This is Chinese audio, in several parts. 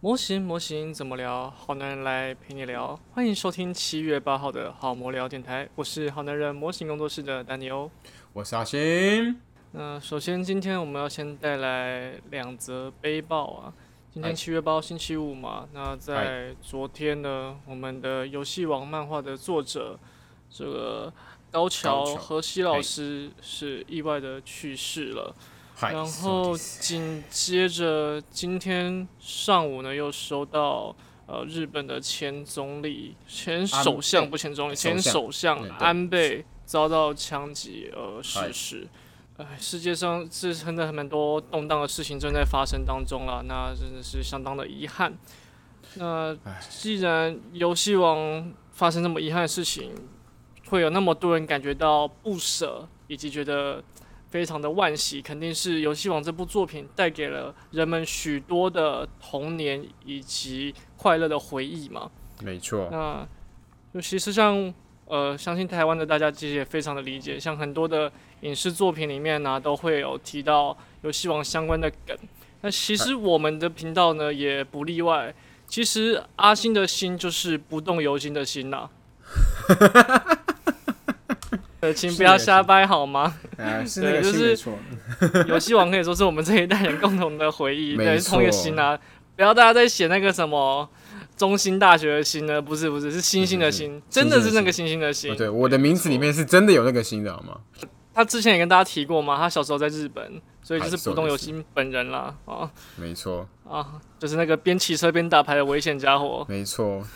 模型模型怎么聊？好男人来陪你聊，欢迎收听七月八号的好模聊电台，我是好男人模型工作室的丹尼欧。我是阿星。那首先今天我们要先带来两则背报啊。今天七月八号星期五嘛，那在昨天呢，我们的游戏王漫画的作者这个高桥高桥和希老师是意外的去世了。嗨然后紧接着今天上午呢，又收到呃日本的前总理、前首相不前总理、前首相安倍遭到枪击而逝嗨世。哎，世界上是真的蛮多动荡的事情正在发生当中了，那真的是相当的遗憾。那既然游戏王发生这么遗憾的事情，会有那么多人感觉到不舍，以及觉得非常的惋惜，肯定是游戏王这部作品带给了人们许多的童年以及快乐的回忆嘛。没错，那就其实像呃，相信台湾的大家其实也非常的理解，像很多的影视作品里面呢、都会有提到游戏王相关的梗。那其实我们的频道呢也不例外。其实阿星的心就是不动游心的心呐、呃，请不要瞎掰好吗？哎，是那个对就是 游戏王可以说是我们这一代人共同的回忆，对，是同一个错心啊！不要大家在写那个什么中心大学的心呢？不是不是，是星星的星，真的是那个星星的星哦。对，我的名字里面是真的有那个星的好吗？他之前也跟大家提过嘛，他小时候在日本，所以就是嗨不动游心本人啦啊没错，啊，就是那个边骑车边打牌的危险家伙。没错，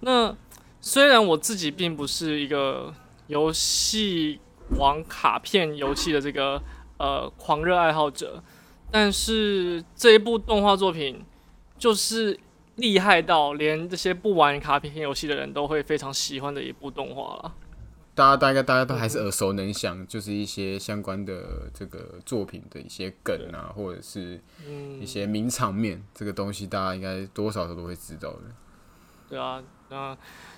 那虽然我自己并不是一个游戏王卡片游戏的这个呃狂热爱好者，但是这一部动画作品就是厉害到连这些不玩卡片游戏的人都会非常喜欢的一部动画了。大家大概大家都还是耳熟能详，就是一些相关的这个作品的一些梗啊，或者是嗯一，些名场面，这个东西大家应该多少都会知道的。对啊，那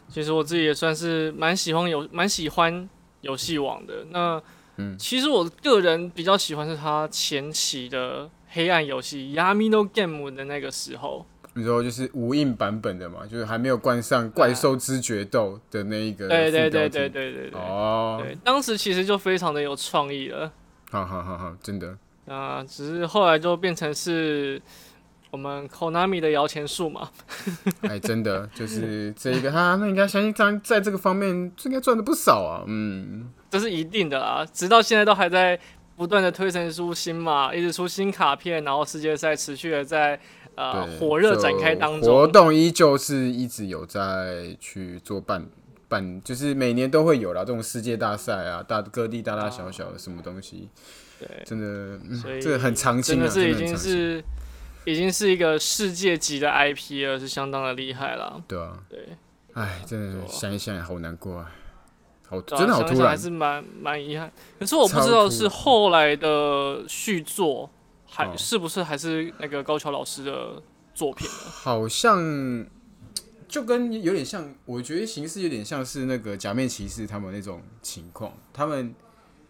其实我自己也算是蛮喜欢游蛮喜欢游戏王的。那嗯其实我个人比较喜欢是他前期的黑暗游戏 Yamino Game 的那个时候。你说就是无印版本的嘛，就是还没有冠上怪兽之决斗的那一个对对对对对对对。哦，对，当时其实就非常的有创意了，好好好好，真的，啊、只是后来就变成是我们 Konami 的摇钱树嘛，哎，真的就是这一个，他 那应该相信他在这个方面应该赚的不少啊，嗯，这是一定的啦，直到现在都还在不断的推陈出新嘛，一直出新卡片，然后世界赛持续的在呃，火热展开当中。活，动依旧是一直有在去做办办，就是每年都会有啦，这种世界大赛啊，大各地大大小小的什么东西，对，真的，嗯所以这个很常青啊，真的是已经是已经是一个世界级的 IP 了，是相当的厉害了，对啊，对，哎，真的想一想也好难过啊，好，啊真的好突然。想想还，是蛮蛮遗憾。可是我不知道是后来的续作，还、哦是不是还是那个高桥老师的作品呢？好像 就跟有点像，我觉得形式有点像是那个假面骑士他们那种情况，他们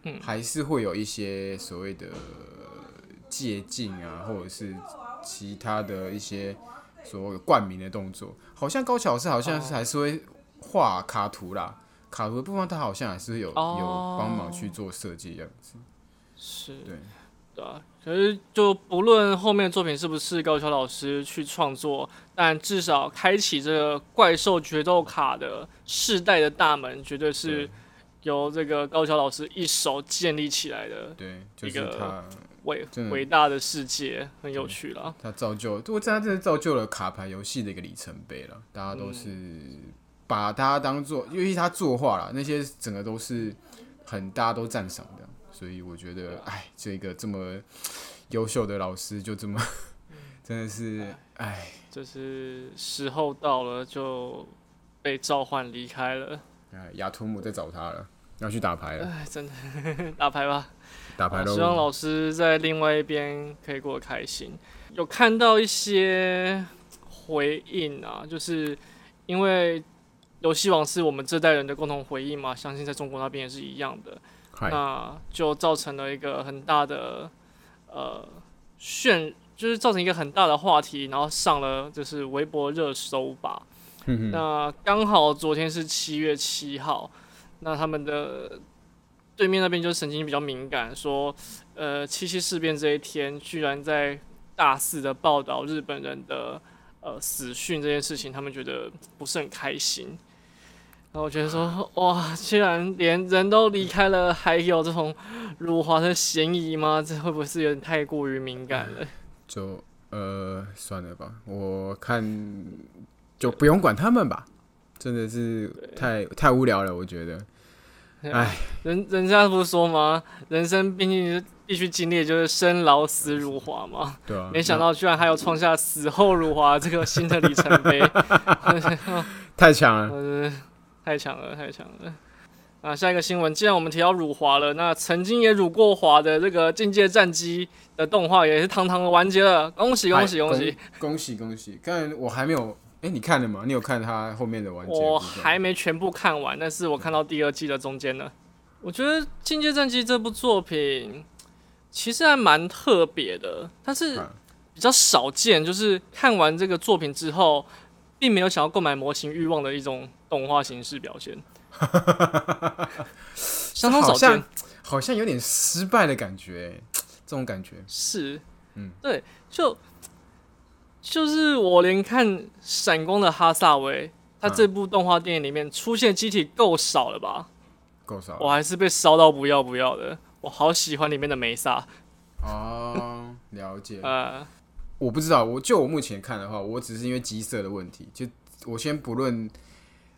嗯。还是会有一些所谓的借镜啊，或者是其他的一些所谓冠名的动作。好像高桥老师好像是还是会画卡图啦，卡图的部分他好像还是会有、哦有帮忙去做设计这样子。是，对对啊。可是就不论后面的作品是不是高桥老师去创作，但至少开启这个怪兽决斗卡的世代的大门，绝对是由这个高桥老师一手建立起来的对，就是他伟伟大的世界，很有趣了。他造就，我真的真的造就了卡牌游戏的一个里程碑了。大家都是把它当做，因为他作画啦，那些整个都是很大家都赞赏的，所以我觉得，哎，这个这么优秀的老师就这么，真的是，哎，就是时候到了，就被召唤离开了。哎，雅图姆在找他了，要去打牌了，哎，真的 打牌吧。打牌喽。啊希望老师在另外一边可以过得开心。有看到一些回应啊，就是因为游戏王是我们这代人的共同回忆嘛，相信在中国那边也是一样的。嗨，那就造成了一个很大的呃炫就是造成一个很大的话题，然后上了就是微博热搜吧。那刚好昨天是七月七号，那他们的对面那边就神经比较敏感，说呃七七事变这一天居然在大肆的报道日本人的呃死讯这件事情，他们觉得不是很开心。然后我觉得说哇，居然连人都离开了，还有这种辱华的嫌疑吗？这会不会是有点太过于敏感了？就呃算了吧，我看就不用管他们吧，真的是太太无聊了，我觉得。哎，人人家不是说吗？人生毕竟是必须经历，就是生老死辱华嘛。对啊。没想到居然还有创下死后辱华这个新的里程碑，太强了。太强了，太强了！啊，下一个新闻，既然我们提到辱华了，那曾经也辱过华的这个《境界战机》的动画也是堂堂的完结了，恭喜恭喜恭喜恭喜恭喜！刚才我还没有，哎，你看了吗？你有看他后面的完结？我还没全部看完，但是我看到第二季的中间了。我觉得《境界战机》这部作品其实还蛮特别的，但是比较少见，就是看完这个作品之后。并没有想要购买模型欲望的一种动画形式表现，相当少见，好像有点失败的感觉，这种感觉是，嗯，对，就就是我连看闪光的哈萨维，他这部动画电影里面出现机体够少了吧？够少，我还是被烧到不要不要的，我好喜欢里面的梅萨。哦，了解，呃。我不知道，我就我目前看的话，我只是因为机色的问题，就我先不论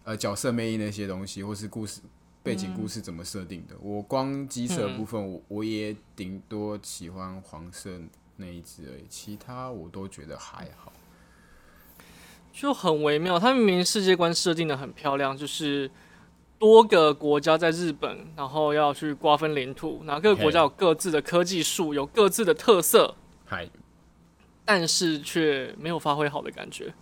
呃角色魅力那些东西，或是故事背景故事怎么设定的，我光机色部分，我我也顶多喜欢黄色那一只而已，其他我都觉得还好，就很微妙。它明明世界观设定的很漂亮，就是多个国家在日本，然后要去瓜分领土，然后各个国家有各自的科技树，有各自的特色，嗨。但是却没有发挥好的感觉，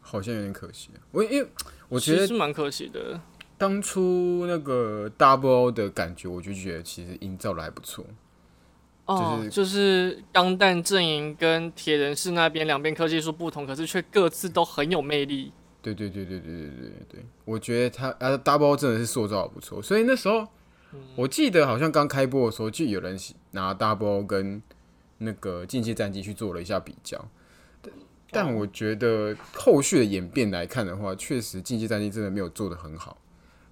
好像有点可惜。我因为我觉得是蛮可惜的。当初那个 Double 的感觉，我就觉得其实营造的还不错。哦，就是钢弹阵营跟铁人士那边两边科技树不同，可是却各自都很有魅力。对对对对对对对对，我觉得他啊 Double 真的是塑造的不错。所以那时候我记得好像刚开播的时候，就有人拿 Double 跟那个《竞技战机》去做了一下比较，但我觉得后续的演变来看的话，确实《竞技战机》真的没有做的很好，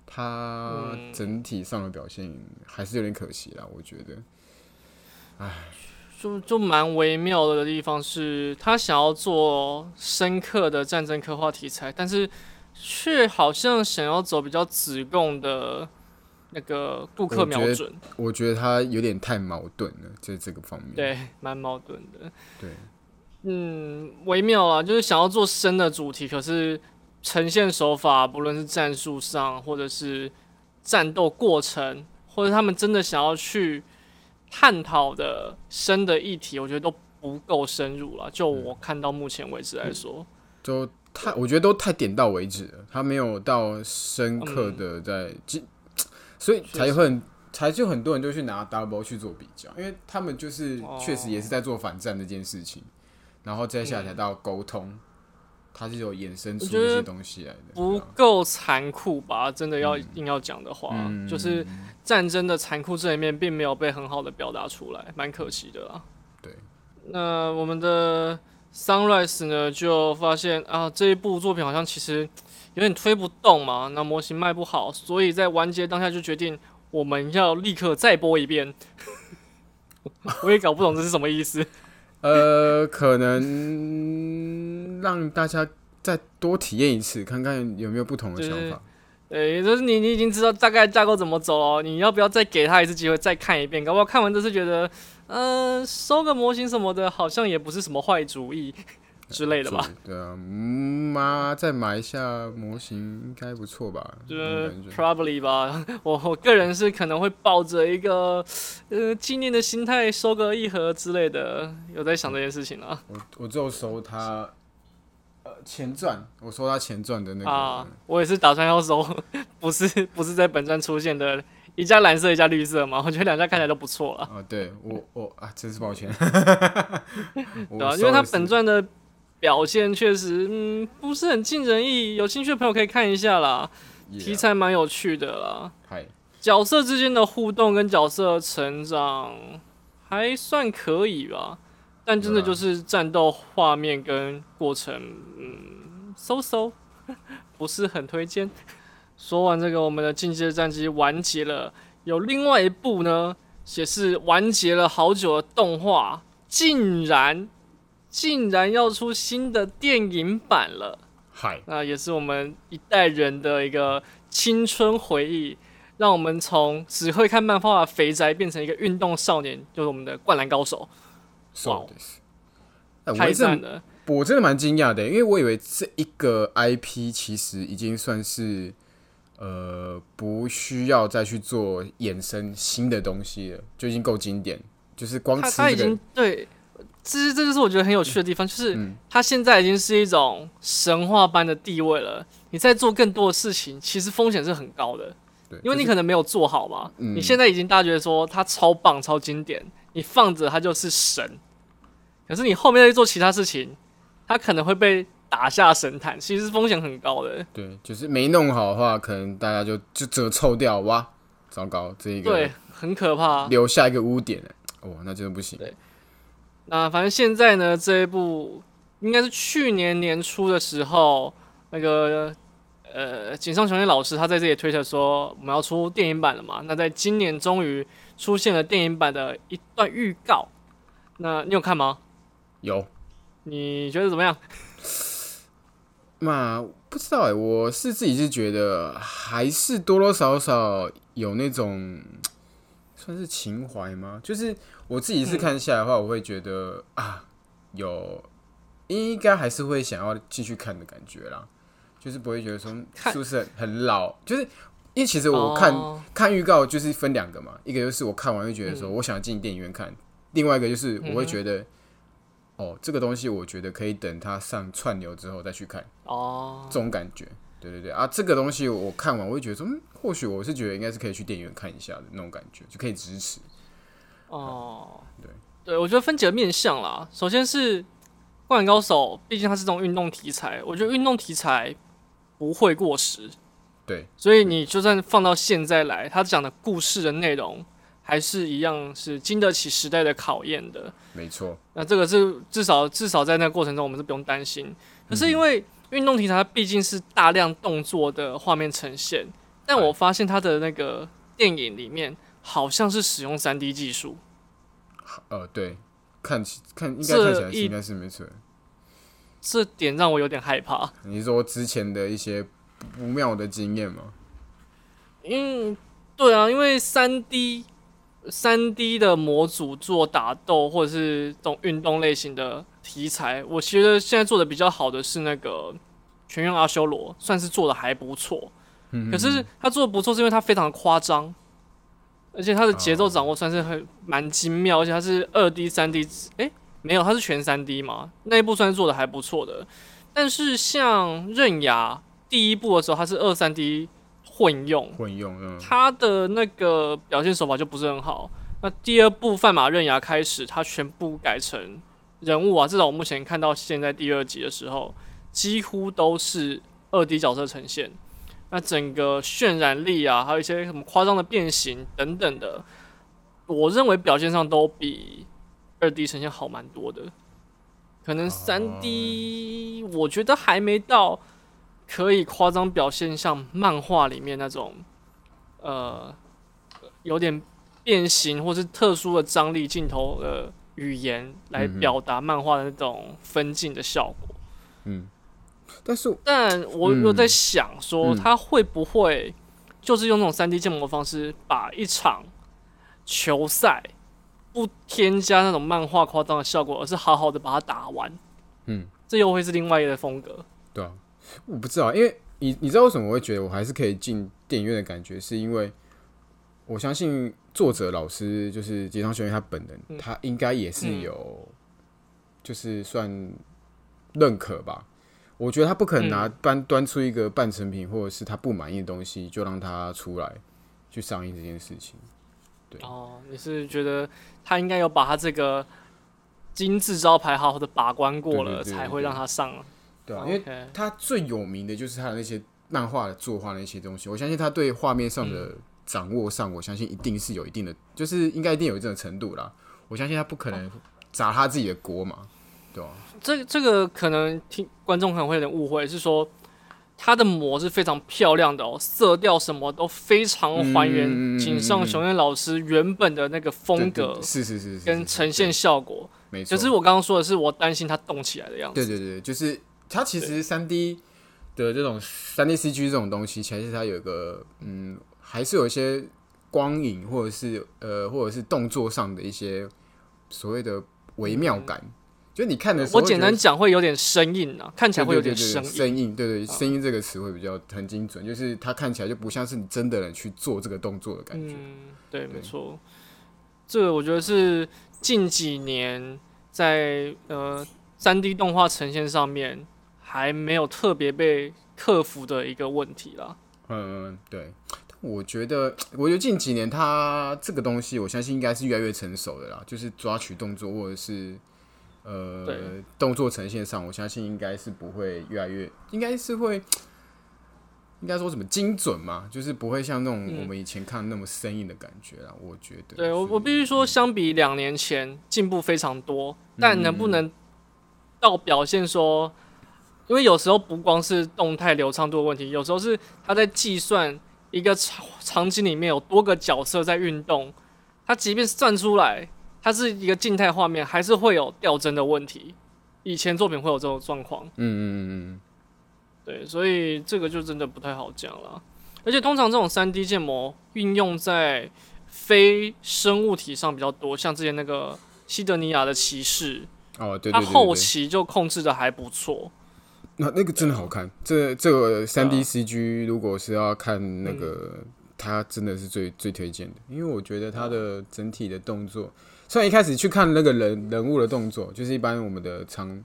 它整体上的表现还是有点可惜啦。我觉得，唉，就就蛮微妙的地方是，他想要做深刻的战争刻画题材，但是却好像想要走比较子贡的。那个顾客瞄准，我觉得他有点太矛盾了，在这个方面。对，蛮矛盾的。对，嗯，微妙啊，就是想要做深的主题，可是呈现手法，不论是战术上，或者是战斗过程，或者他们真的想要去探讨的深的议题，我觉得都不够深入了。就我看到目前为止来说，就太，我觉得都太点到为止了，他没有到深刻的在。所以才会才就很多人就去拿 Double 去做比较，因为他们就是确实也是在做反战这件事情，然后接下来才到沟通，它是有衍生出一些东西来的，不够残酷吧？真的要硬要讲的话，就是战争的残酷这一面并没有被很好的表达出来，蛮可惜的啦。对，那我们的 Sunrise 呢，就发现啊，这一部作品好像其实。有点推不动嘛，那模型卖不好，所以在完结当下就决定我们要立刻再播一遍。我也搞不懂这是什么意思。呃，可能让大家再多体验一次，看看有没有不同的想法。对，就是你你已经知道大概架构怎么走了，你要不要再给他一次机会再看一遍？搞不好看完这次觉得，嗯，收个模型什么的，好像也不是什么坏主意。之类的吧，对啊，妈再买一下模型应该不错吧？就是 probably 吧，我我个人是可能会抱着一个呃纪念的心态收个一盒之类的，有在想这件事情啊。我我只有收他呃前传，我说他前传的那个啊，我也是打算要收，不是不是在本传出现的一家蓝色，一家绿色嘛，我觉得两家看起来都不错了。哦，对我我啊，真是抱歉。对啊，因为他本传的表现确实，嗯，不是很尽人意。有兴趣的朋友可以看一下啦，题材蛮有趣的啦。嗨，角色之间的互动跟角色成长还算可以吧，但真的就是战斗画面跟过程，嗯，so so，不是很推荐。说完这个，我们的进阶战机完结了。有另外一部呢，也是完结了好久的动画，竟然竟然要出新的电影版了。嗨，那也是我们一代人的一个青春回忆，让我们从只会看漫画的肥宅变成一个运动少年，就是我们的灌篮高手。哇，太赞了！我真的蛮惊讶的，因为我以为这一个 IP 其实已经算是。呃，不需要再去做衍生新的东西了，就已经够经典。就是光吃这个，对，其实这就是我觉得很有趣的地方，就是它现在已经是一种神话般的地位了。你在做更多的事情，其实风险是很高的，对，因为你可能没有做好嘛。你现在已经大家觉得说它超棒、超经典，你放着它就是神。可是你后面在做其他事情，它可能会被。打下神坛，其实风险很高的。对，就是没弄好的话，可能大家就就折臭掉哇，糟糕，这一个对，很可怕，留下一个污点哇，那真的不行。对，那反正现在呢，这一部应该是去年年初的时候，那个呃井上雄彦老师他在这里推特说我们要出电影版了嘛？那在今年终于出现了电影版的一段预告，那你有看吗？有，你觉得怎么样？嘛，不知道哎，我是自己是觉得还是多多少少有那种 算是情怀吗？就是我自己是看下来的话，我会觉得啊，有应该还是会想要继续看的感觉啦，就是不会觉得说是不是很老？就是因为其实我看看预告就是分两个嘛，一个就是我看完会觉得说我想进电影院看，另外一个就是我会觉得。哦，这个东西我觉得可以等它上串流之后再去看哦，这种感觉，对对对啊，这个东西我看完我会觉得说，嗯，或许我是觉得应该是可以去电影院看一下的那种感觉，就可以支持。哦，对对，我觉得分几个面向啦。首先是《灌篮高手》，毕竟它是这种运动题材，我觉得运动题材不会过时。对，所以你就算放到现在来，他讲的故事的内容。还是一样是经得起时代的考验的，没错。那这个是至少至少在那个过程中，我们是不用担心。可是因为运动题材它毕竟是大量动作的画面呈现，但我发现它的那个电影里面好像是使用三 D 技术。呃，对，看起看应该看起来应该是没错。这点让我有点害怕。你说之前的一些不妙的经验吗？嗯，对啊，因为三 D。三 D 的模组做打斗或者是这种运动类型的题材，我觉得现在做的比较好的是那个《全员阿修罗》，算是做的还不错。可是他做的不错，是因为他非常的夸张，而且他的节奏掌握算是很蛮精妙，而且他是二 D、三 D，哎，没有，他是全三 D 嘛，那一部算是做的还不错的。但是像刃牙第一部的时候，它是二三 D。混用，混用，嗯，它的那个表现手法就不是很好。那第二部范马刃牙开始，它全部改成人物啊，至少我目前看到现在第二集的时候，几乎都是二 D 角色呈现。那整个渲染力啊，还有一些什么夸张的变形等等的，我认为表现上都比二 D 呈现好蛮多的。可能三 D 我觉得还没到。可以夸张表现像漫画里面那种，呃，有点变形或是特殊的张力镜头的语言来表达漫画的那种分镜的效果。嗯，但是，但我有在想说，他会不会就是用那种三 D 建模的方式，把一场球赛不添加那种漫画夸张的效果，而是好好的把它打完？嗯，这又会是另外一个风格。对啊。我不知道，因为你你知道为什么我会觉得我还是可以进电影院的感觉，是因为我相信作者老师就是吉昌学院他本人，他应该也是有就是算认可吧。我觉得他不可能拿端端出一个半成品或者是他不满意的东西就让他出来去上映这件事情。对哦，你是觉得他应该有把他这个金字招牌好好的把关过了，才会让他上。对啊，因为他最有名的就是他的那些漫画的作画那些东西，我相信他对画面上的掌握上，我相信一定是有一定的，就是应该一定有一定的程度啦。我相信他不可能砸他自己的锅嘛，对吧、这这个可能听观众可能会有点误会，是说他的模是非常漂亮的哦，色调什么都非常还原嗯井上雄彦老师原本的那个风格是是是跟呈现效果。没错。可是我刚刚说的是，我担心它动起来的样子。对对对，就是它其实三 D 的这种三 D CG 这种东西，其实它有一个嗯，还是有一些光影或者是呃或者是动作上的一些所谓的微妙感。就你看的时候我简单讲会有点生硬啊，看起来会有点生硬。对，对对，声音这个词会比较很精准，就是它看起来就不像是你真的人去做这个动作的感觉。嗯，对，对没错。这个我觉得是近几年在呃三 D 动画呈现上面还没有特别被克服的一个问题啦。嗯，对。我觉得，我觉得近几年它这个东西，我相信应该是越来越成熟的啦。就是抓取动作或者是呃动作呈现上，我相信应该是不会越来越，应该是会，应该说什么精准嘛，就是不会像那种嗯我们以前看那么生硬的感觉啦。我觉得，对我，我必须说，相比两年前进步非常多，嗯但能不能到表现说，因为有时候不光是动态流畅度的问题，有时候是它在计算一个场场景里面有多个角色在运动，它即便算出来它是一个静态画面，还是会有掉帧的问题。以前作品会有这种状况，嗯嗯嗯嗯，对，所以这个就真的不太好讲了。而且通常这种三 D 建模运用在非生物体上比较多，像之前那个西德尼亚的骑士，哦，对对它对对对，后期就控制的还不错。那那个真的好看。这这个三 D 对啊 CG 如果是要看那个，它真的是最最推荐的，因为我觉得它的整体的动作，虽然一开始去看那个人人物的动作，就是一般我们的常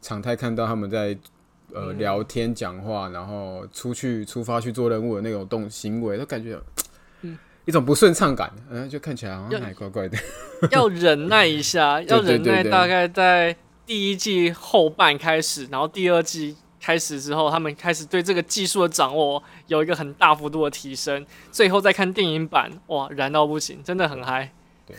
常态看到他们在呃嗯聊天讲话，然后出去出发去做任务的那种动行为，都感觉嗯 一种不顺畅感，嗯、就看起来好像还怪怪的。要忍耐一下，要忍耐，大概在第一季后半开始，然后第二季开始之后，他们开始对这个技术的掌握有一个很大幅度的提升，最后再看电影版，哇，燃到不行，真的很嗨。对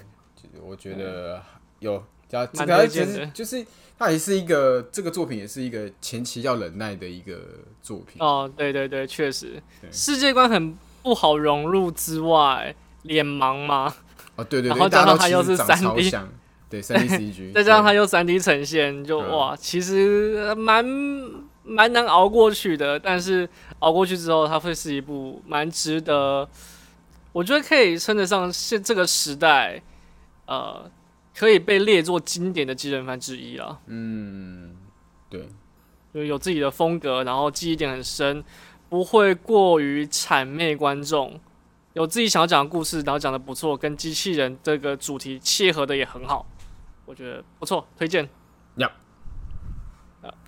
我觉得有加这蛮个其实就是它也是一个这个作品也是一个前期要忍耐的一个作品。哦，对对对，确实，世界观很不好融入之外，脸盲嘛，哦，对对对，然后加上它又是其实长 3D 超像，对三 D CG，再加上它对又三 D 呈现，就嗯哇，其实蛮蛮难熬过去的。但是熬过去之后，它会是一部蛮值得，我觉得可以称得上现这个时代，呃，可以被列作经典的机人番之一了。嗯，对，就有自己的风格，然后记忆点很深，不会过于谄媚观众，有自己想要讲的故事，然后讲的不错，跟机器人这个主题契合的也很好，我觉得不错，推荐。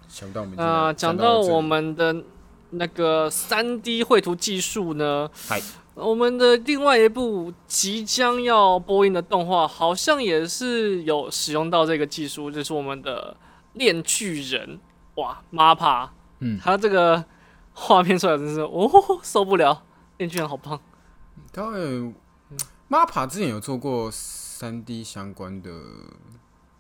想不到我们啊讲到这里到我们的那个三 D 绘图技术呢嗨，我们的另外一部即将要播映的动画，好像也是有使用到这个技术，就是我们的《炼巨人》哇，MAPPA，嗯。他这个画面出来真是哦受不了，炼巨人好棒，他们 MAPPA 之前有做过三 D 相关的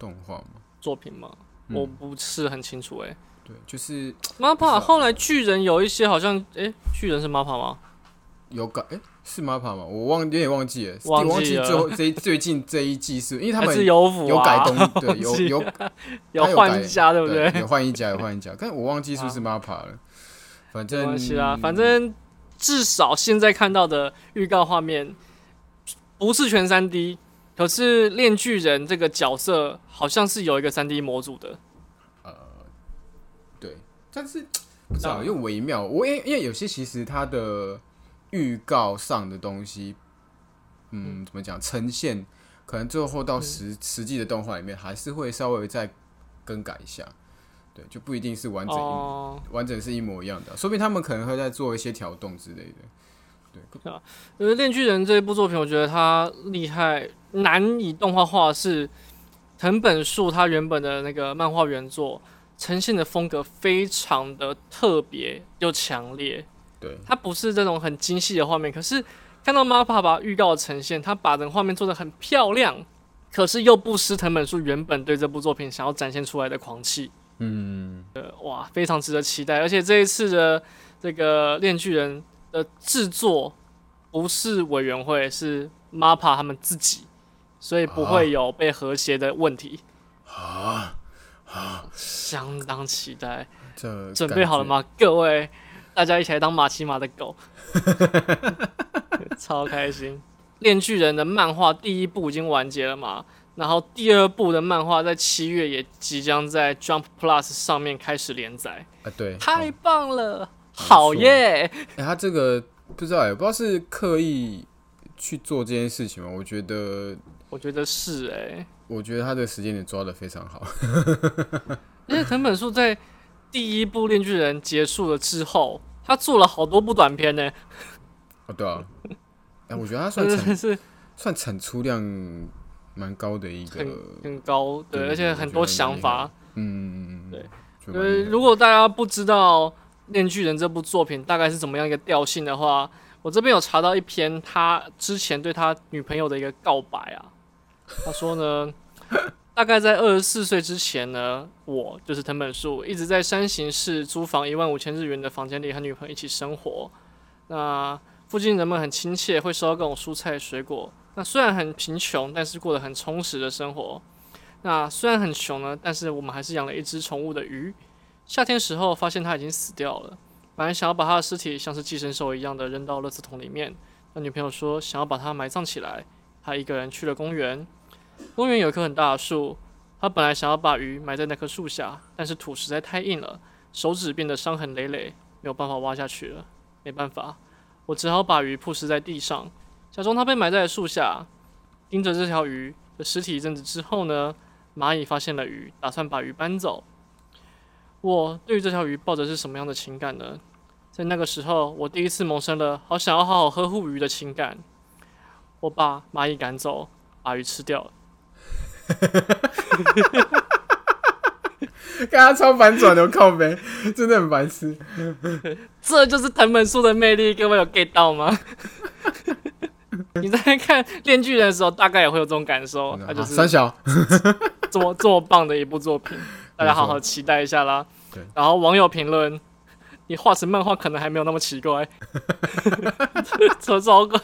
动画吗？作品吗？嗯我不是很清楚哎、对，就是 MAPPA 后来巨人有一些好像，哎、巨人是 MAPPA 吗？有改，哎、是 MAPPA 吗？我忘有点忘记了，忘记我忘记了最后 这一最近这一季是因为他们是有、啊、有改动，对，有 有 有换一家，对不对？有换一家，有换一家，但我忘记是不是 MAPPA 了。反没正关系啦，反正至少现在看到的预告画面不是全三 D，可是炼巨人这个角色好像是有一个三 D 模组的。呃对，但是不知道啊又微妙。我因因为有些其实它的预告上的东西，嗯，怎么讲呈现，可能最后到嗯实、实际的动画里面还是会稍微再更改一下。对，就不一定是完整完整是一模一样的，说不定他们可能会在做一些调动之类的。对，因为《炼巨人》这一部作品，我觉得它厉害难以动画化，是藤本树他原本的那个漫画原作呈现的风格非常的特别又强烈。对，它不是这种很精细的画面，可是看到 MAPPA 把预告呈现，他把整个画面做的很漂亮，可是又不失藤本树原本对这部作品想要展现出来的狂气。嗯，呃，哇，非常值得期待。而且这一次的这个《炼巨人》的制作不是委员会，是 MAPPA 他们自己，所以不会有被和谐的问题。啊，相当期待，这准备好了？吗，各位？大家一起来当马奇马的狗，超开心！《链锯人》的漫画第一部已经完结了嘛？然后第二部的漫画在七月也即将在 Jump Plus 上面开始连载，啊，对，太哦棒了，好耶！哎、他这个不知道哎、不知道是刻意去做这件事情吗？我觉得，我觉得是哎、我觉得他的时间点抓的非常好。因为藤本树在第一部《恋巨人》结束了之后，他做了好多部短片呢、哦，对啊，哎、我觉得他算产真的是算产出量蛮高的一个，很很高，对，对而且很多想法。嗯嗯嗯，对就蛮呃，厉害的，如果大家不知道《链锯人》这部作品大概是怎么样一个调性的话，我这边有查到一篇他之前对他女朋友的一个告白啊。他说呢，大概在二十四岁之前呢，我就是藤本树，一直在山形市租房一万五千日元的房间里和女朋友一起生活。那附近人们很亲切，会收到各种蔬菜水果。那虽然很贫穷，但是过得很充实的生活。那虽然很穷呢，但是我们还是养了一只宠物的鱼。夏天时候发现它已经死掉了，本来想要把它的尸体像是寄生兽一样的扔到垃圾桶里面。但女朋友说想要把它埋葬起来，他一个人去了公园。公园有一棵很大的树，他本来想要把鱼埋在那棵树下，但是土实在太硬了，手指变得伤痕累累，没有办法挖下去了。没办法，我只好把鱼铺尸在地上，假装它被埋在了树下。盯着这条鱼的尸体一阵子之后呢，蚂蚁发现了鱼，打算把鱼搬走。我对于这条鱼抱着是什么样的情感呢？在那个时候，我第一次萌生了好想要好好呵护鱼的情感。我把蚂蚁赶走，把鱼吃掉了。跟他超反转的，我靠呗，真的很白痴。这就是藤本树的魅力，各位有 get 到吗？你在看《链锯人》的时候，大概也会有这种感受。它就啊是三小，这么这么棒的一部作品，大家好好期待一下啦。对然后网友评论，你画成漫画可能还没有那么奇怪，这超怪，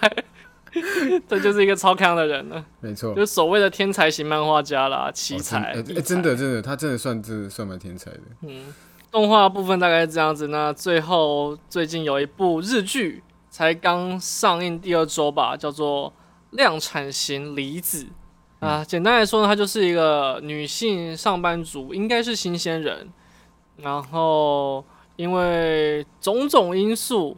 这就是一个超康的人了，没错。就是所谓的天才型漫画家啦，奇哦才。哎真的真的，他真的算是算蛮天才的。嗯，动画部分大概是这样子。那最后最近有一部日剧才刚上映第二周吧，叫做《量产型离子》啊。简单来说呢，她就是一个女性上班族，应该是新鲜人，然后因为种种因素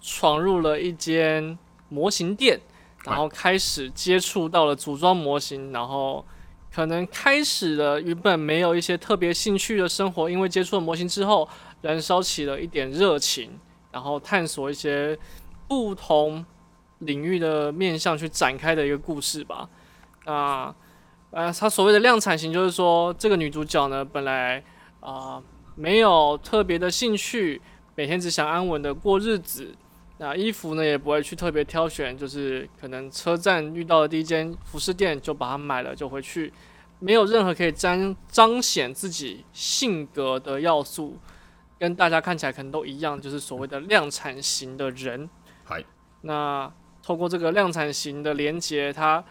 闯入了一间模型店，然后开始接触到了组装模型，然后可能开始了原本没有一些特别兴趣的生活，因为接触了模型之后，燃烧起了一点热情，然后探索一些不同领域的面向去展开的一个故事吧。那呃，它所谓的量产型，就是说这个女主角呢，本来啊、没有特别的兴趣，每天只想安稳的过日子。那衣服呢也不会去特别挑选，就是可能车站遇到的第一间服饰店就把它买了就回去，没有任何可以彰彰显自己性格的要素，跟大家看起来可能都一样，就是所谓的量产型的人。嗨，那透过这个量产型的连接，他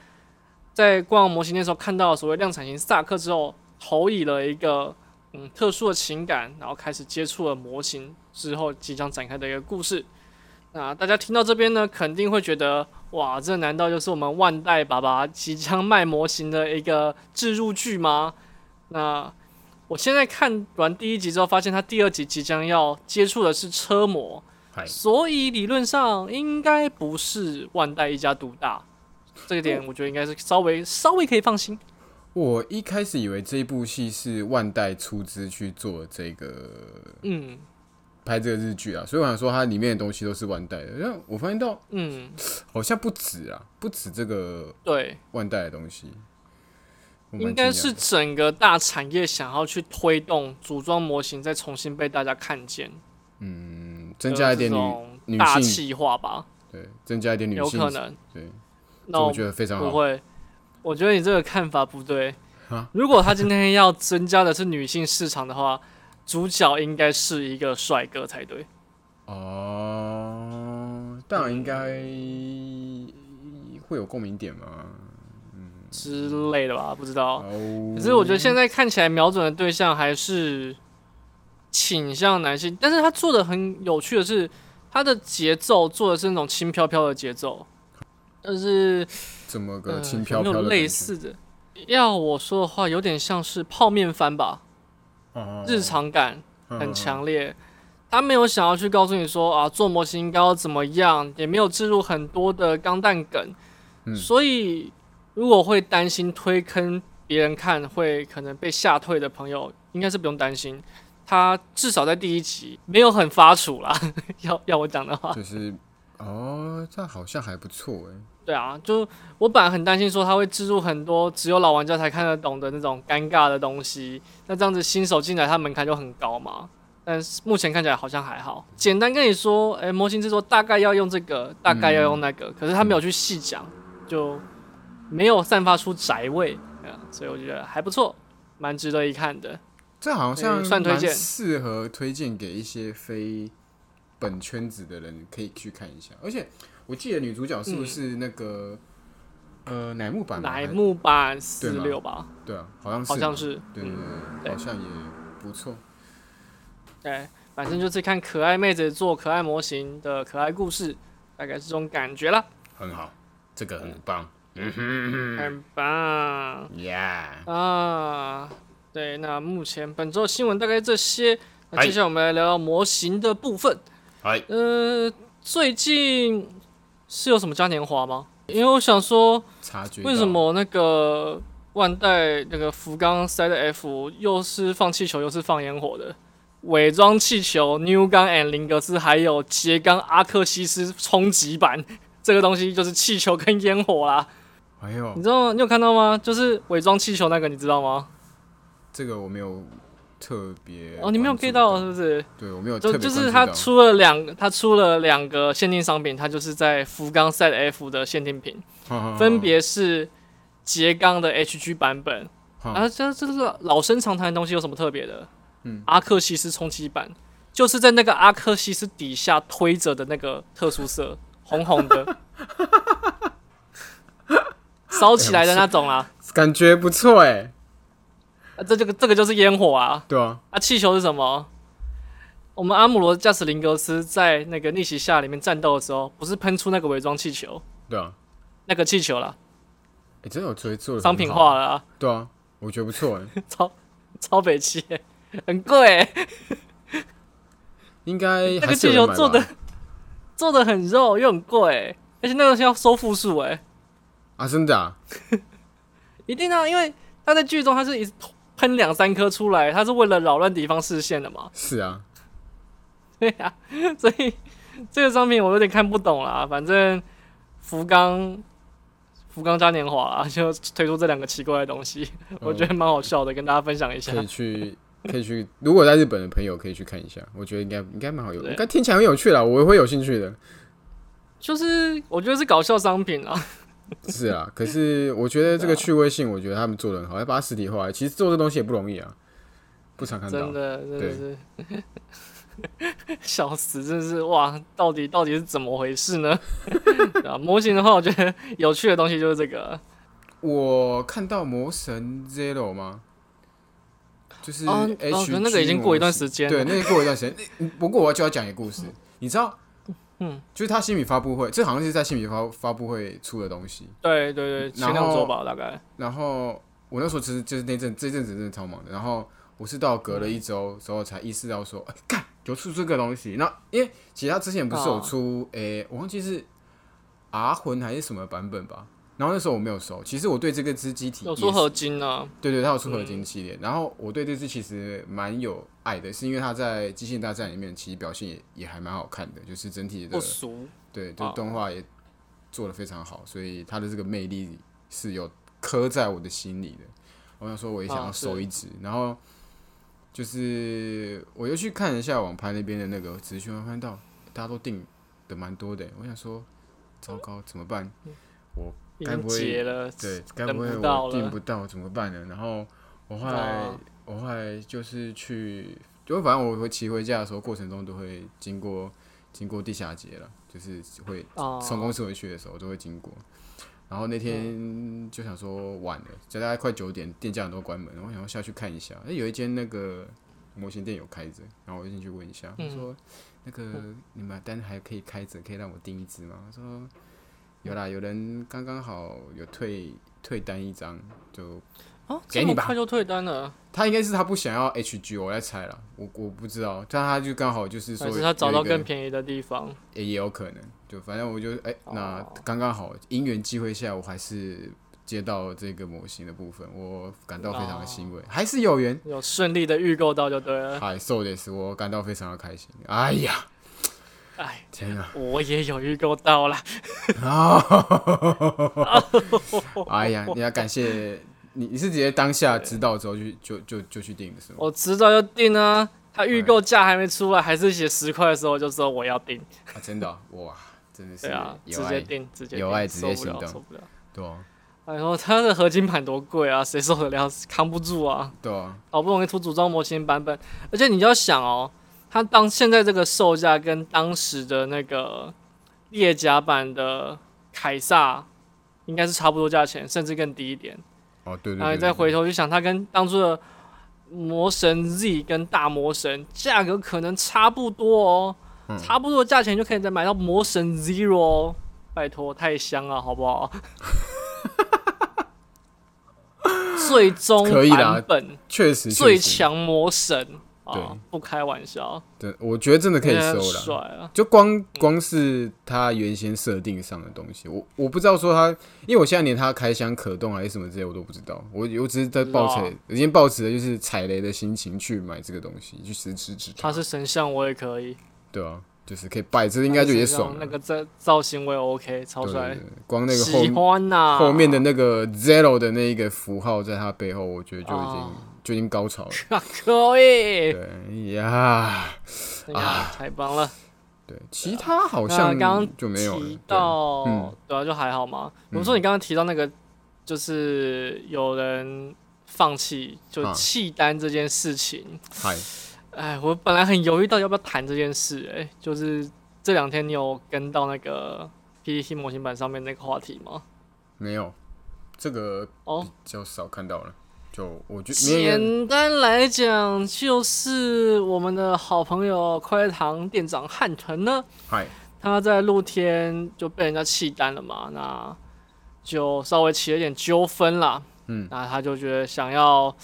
在逛模型店的时候看到所谓量产型萨克之后，投以了一个嗯特殊的情感，然后开始接触了模型之后即将展开的一个故事。那大家听到这边呢，肯定会觉得哇，这难道就是我们万代爸爸即将卖模型的一个置入剧吗？那我现在看完第一集之后，发现他第二集即将要接触的是车模，所以理论上应该不是万代一家独大，这个点我觉得应该是稍微稍微可以放心。我一开始以为这一部戏是万代出资去做这个嗯，拍这个日剧啊，所以我想说它里面的东西都是万代的。因为我发现到嗯，好像不止啊，不止这个对，万代的东西，应该是整个大产业想要去推动组装模型，再重新被大家看见，嗯，增加一点女性气化吧，对，增加一点女性有可能。对，那我觉得非常好。不会，我觉得你这个看法不对啊。如果他今天要增加的是女性市场的话，主角应该是一个帅哥才对。哦，当然应该会有共鸣点嘛。之类的吧，不知道。哦，可是我觉得现在看起来瞄准的对象还是倾向男性，但是他做的很有趣的是，他的节奏做的是那种轻飘飘的节奏，但是怎么个呃轻飘没有类飘的感觉似的？要我说的话，有点像是泡面番吧，哦日常感嗯很强烈。他没有想要去告诉你说啊，做模型应该要怎么样，也没有置入很多的钢弹梗，嗯所以如果会担心推坑别人看会可能被吓退的朋友，应该是不用担心。他至少在第一集没有很发怵啦，要要我讲的话，就是哦，这好像还不错哎。对啊，就我本来很担心说他会置入很多只有老玩家才看得懂的那种尴尬的东西，那这样子新手进来他门槛就很高嘛。但是目前看起来好像还好，简单跟你说，诶、模型制作大概要用这个，大概要用那个，可是他没有去细讲，就没有散发出宅味，啊，所以我觉得还不错，蛮值得一看的。这好像算推荐适合推荐给一些非本圈子的人可以去看一下。而且我记得女主角是不是那个、呃乃木坂乃木坂四六吧，对啊，好像是。嘛好像是，对对对好像也不错。对，反正就是看可爱妹子做可爱模型的可爱故事，大概是这种感觉啦，很好，这个很棒。嗯。哼。很棒。，Yeah，啊，对，那目前本周的新闻大概这些。那接下来我们来聊聊模型的部分。嗨，呃，最近是有什么嘉年华吗？因为我想说，察觉为什么那个万代那个福冈 Side F 又是放气球又是放烟火的？伪装气球 New 钢 and 林格斯还有杰刚阿克西斯冲击版，这个东西就是气球跟烟火啦。哎呦你，知道吗？你有看到吗？就是伪装气球那个，你知道吗？这个我没有特别哦，你没有 get 到是不是？对我没有就就是它关注到出了两，他出了两个限定商品，它就是在福冈 Side F 的限定品，嗯分别是杰刚的 HG 版本，嗯啊，这这是老生常谈的东西，有什么特别的？嗯，阿克西斯冲击版就是在那个阿克西斯底下推着的那个特殊色，红红的，烧起来的那种啦。感觉不错哎，啊，这这个这个就是烟火啊！对啊，啊，气球是什么？我们阿姆罗驾驶林格斯在那个逆袭下里面战斗的时候，不是喷出那个伪装气球，对啊，那个气球啦，哎，真的有做做商品，化了啊，对啊，我觉得不错哎，超超北气欸，很贵欸、应该 那个气球做的做的很肉又很贵欸、而且那个是要收复数哎，啊，真的啊，一定啊，因为他在剧中他是一喷两三颗出来，他是为了扰乱敌方视线的嘛，是啊，对呀、所以这个商品我有点看不懂啦。反正福冈福冈嘉年华啊，就推出这两个奇怪的东西，我觉得蛮好笑的，跟大家分享一下可。以去。可以去，如果在日本的朋友可以去看一下，我觉得应该应该蛮好有，对应该听起来很有趣啦，我会有兴趣的。就是我觉得是搞笑商品啊，是啊，可是我觉得这个趣味性，我觉得他们做的很好，要把它实体化。其实做这东西也不容易啊，不常看到真。的真的是 笑死，真的是哇，到底到底是怎么回事呢？啊，模型的话，我觉得有趣的东西就是这个。我看到魔神 Zero 吗？就是哦 H，、那个已经过一段时间了对，那个过一段时间。不过我就要讲一个故事，你知道？嗯，就是他新品发布会，这好像是在新品发发布会出的东西。对对对，前两周吧，大概。然后我那时候其实就是那阵这阵子真的超忙的，然后我是到隔了一周之后才意识到说，哎、干有出这个东西。那因为其实他之前不是有哦出，诶、我忘记是 R 魂还是什么版本吧。然后那时候我没有收，其实我对这个只机体有出合金呢，对对，它有出合金系列。然后我对这只其实蛮有爱的，是因为它在《机械大战》里面其实表现也也还蛮好看的，就是整体的。对，就哦动画也做的非常好，所以它的这个魅力是有刻在我的心里的。我想说，我也想要收一只，然后就是我又去看一下网拍那边的那个资讯，我看到大家都订的蛮多的，我想说，糟糕，怎么办？我该不会了，对，该不会我订不到怎么办呢？然后我后来、啊我后来就是去，就反正我会骑回家的时候，过程中都会经过经过地下街了，就是会啊，从公司回去的时候都会经过。然后那天就想说晚了，就大概快九点，店家很多关门，我想要下去看一下。哎，有一间那个模型店有开着，然后我就进去问一下，我嗯说那个你们单还可以开着，可以让我订一只吗？他说有啦，有人刚刚好有退退单一张，就啊，给你吧快就退单了，他应该是他不想要 HG，我在猜了，我我不知道，但他就刚好就是说还是他找到更便宜的地方？也也有可能，就反正我就哎、那哦刚刚好因缘机会下，我还是接到这个模型的部分，我感到非常的欣哦慰，还是有缘。有顺利的预购到就对了。嗨，受的是我感到非常的开心。哎呀，哎，天啊！我也有预购到啦。哎呀，你要感谢你，你是直接当下知道之后就就就就去订的是吗？我知道就订啊，他预购价还没出来，还是写十块的时候就说我要订。啊，真的哦、哇，真的是对啊，直接订，直接订有爱直接行动受不了。对啊，哎呦，它的合金盘多贵啊，谁受得了？扛不住啊！对啊，好不容易出组装模型版本，而且你要想哦，它当现在这个售价跟当时的那个列甲版的凯撒应该是差不多价钱，甚至更低一点。哦，对对对然后你再回头去想，它跟当初的魔神 Z 跟大魔神价格可能差不多哦，嗯差不多的价钱就可以再买到魔神 Zero 哦。拜托，太香了，好不好？最终版本确实最强魔神对啊，不开玩笑，对，我觉得真的可以收了。帅啊！就光光是他原先设定上的东西，我我不知道说他，因为我现在连他开箱可动还是什么之类我都不知道，我我只是在抱持，已经抱持的就是踩雷的心情去买这个东西，去实支持他是神像，我也可以，对啊，就是可以摆着，应该就也爽。那个造造型我也 OK，超帅光那个喜后欢呐、后面的那个 zero 的那一个符号在他背后，我觉得就已经、哦就已经高潮了。啊 可以，对呀，哎呀，太棒了。对，其他好像刚刚就没有了。提到，嗯对啊，就还好嘛。嗯我说你刚刚提到那个，就是有人放弃就啊弃单这件事情，嗨，哎，我本来很犹豫到底要不要谈这件事、哎，就是这两天你有跟到那个 PPT 模型版上面那个话题吗？没有这个哦比较少看到了。就我觉得简单来讲，就是我们的好朋友快乐堂店长汉腾呢，嗨，他在露天就被人家弃单了嘛，那就稍微起了点纠纷啦。嗯，那他就觉得想要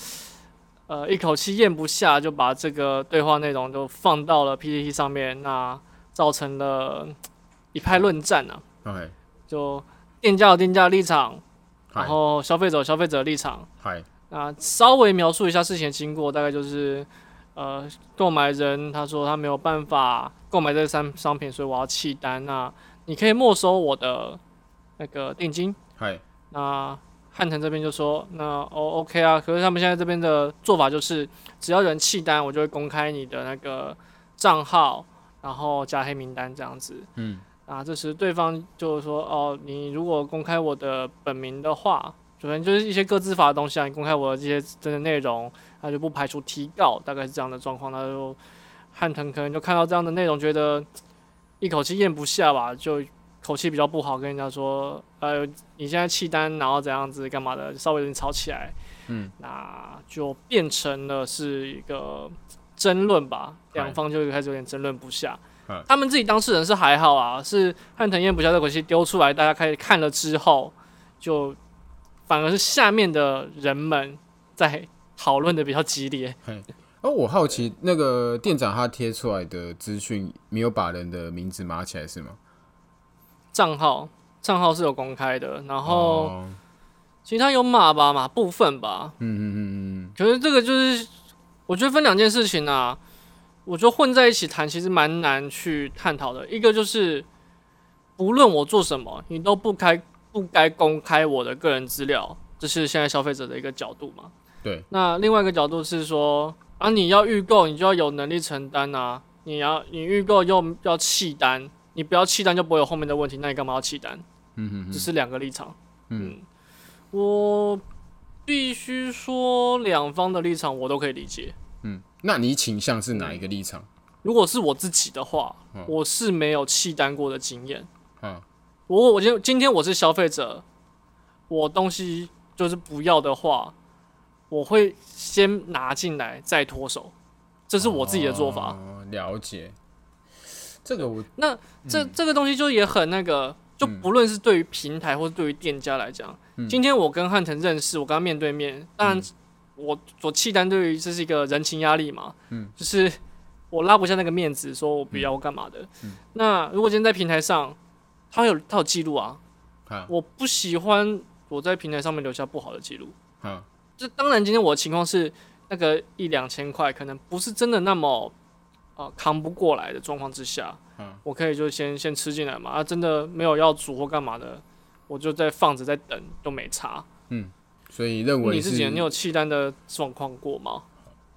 呃一口气咽不下，就把这个对话内容就放到了 PPT 上面，那造成了嗯一派论战啊。嗨，就店家有店家的立场，然，后消费者有消费者的立场。嗨，那稍微描述一下事情的经过，大概就是，呃，购买人他说他没有办法购买这个商商品，所以我要弃单。那你可以没收我的那个定金。嗨，那汉腾这边就说，那哦 OK 啊，可是他们现在这边的做法就是，只要有人弃单，我就会公开你的那个账号，然后加黑名单这样子。嗯，啊，这时对方就是说，哦，你如果公开我的本名的话，可能就是一些各自法的东西啊，你公开我的这些真的内容，那就不排除提告，大概是这样的状况。那就汉腾可能就看到这样的内容，觉得一口气咽不下吧，就口气比较不好，跟人家说，呃，你现在弃单，然后怎样子干嘛的，稍微有点吵起来，嗯，那就变成了是一个争论吧，两方就开始有点争论不下。嗨。他们自己当事人是还好啊，是汉腾咽不下这口气丢出来，大家开始看了之后，就反而是下面的人们在讨论的比较激烈。哦，我好奇那个店长他贴出来的资讯没有把人的名字码起来是吗？账号账号是有公开的，然后哦其他有码吧，码部分吧。嗯嗯嗯嗯可是这个就是，我觉得分两件事情啊，我觉得混在一起谈其实蛮难去探讨的。一个就是，不论我做什么，你都不该不该公开我的个人资料，这是现在消费者的一个角度嘛。对。那另外一个角度是说，啊，你要预购，你就要有能力承担啊。你要你预购又要弃单，你不要弃单就不会有后面的问题，那你干嘛要弃单？嗯嗯只是两个立场。嗯嗯，我必须说两方的立场我都可以理解。嗯，那你倾向是哪一个立场？如果是我自己的话，嗯我是没有弃单过的经验。嗯我我今天今天我是消费者，我东西就是不要的话，我会先拿进来再脱手，这是我自己的做法。哦了解。这个我那这、这个东西就也很那个，就不论是对于平台或者对于店家来讲，今天我跟汉腾认识，我跟他面对面，当然我所契丹对于这是一个人情压力嘛，嗯，就是我拉不下那个面子，说我不要我干嘛的。那如果今天在平台上，他有他有记录啊，啊我不喜欢我在平台上面留下不好的记录。嗯这当然，今天我的情况是那个一两千块，可能不是真的那么呃扛不过来的状况之下，嗯我可以就先先吃进来嘛。啊，真的没有要煮或干嘛的，我就在放着在等，都没差。嗯所以认为你自己你有弃单的状况过吗？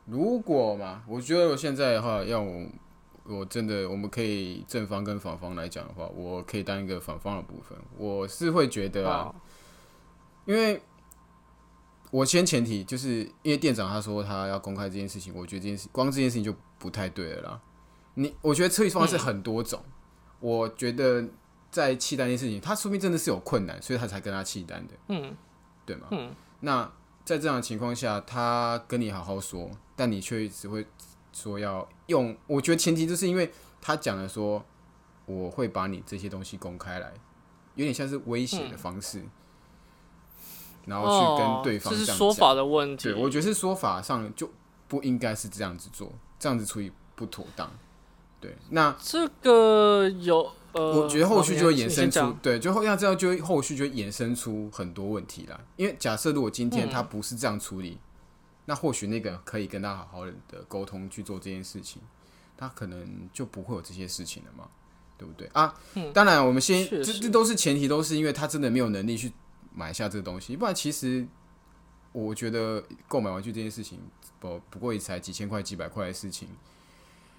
如果嘛，我觉得我现在的话，要我我真的我们可以正方跟反方来讲的话，我可以当一个反方的部分。我是会觉得啊，因为我先前提就是因为店长他说他要公开这件事情，我觉得这件事光这件事情就不太对了啦。你我觉得处理方式很多种，我觉得在契丹这件事情，他说明真的是有困难，所以他才跟他契丹的，嗯对吗？嗯，那在这样的情况下，他跟你好好说，但你却只会说要用。我觉得前提就是因为他讲了说，我会把你这些东西公开来，有点像是威胁的方式，然后去跟对方哦、这是说法的问题。对，我觉得是说法上就不应该是这样子做，这样子处理不妥当。对，那这个有呃，我觉得后续就会你衍生出，对，就后要这样就会后续就会衍生出很多问题啦。因为假设如果今天他不是这样处理，那或许那个可以跟他好好的沟通去做这件事情，他可能就不会有这些事情了嘛，对不对啊？当然，我们先这这都是前提，都是因为他真的没有能力去买下这个东西，不然其实我觉得购买玩具这件事情，不不过也才几千块、几百块的事情。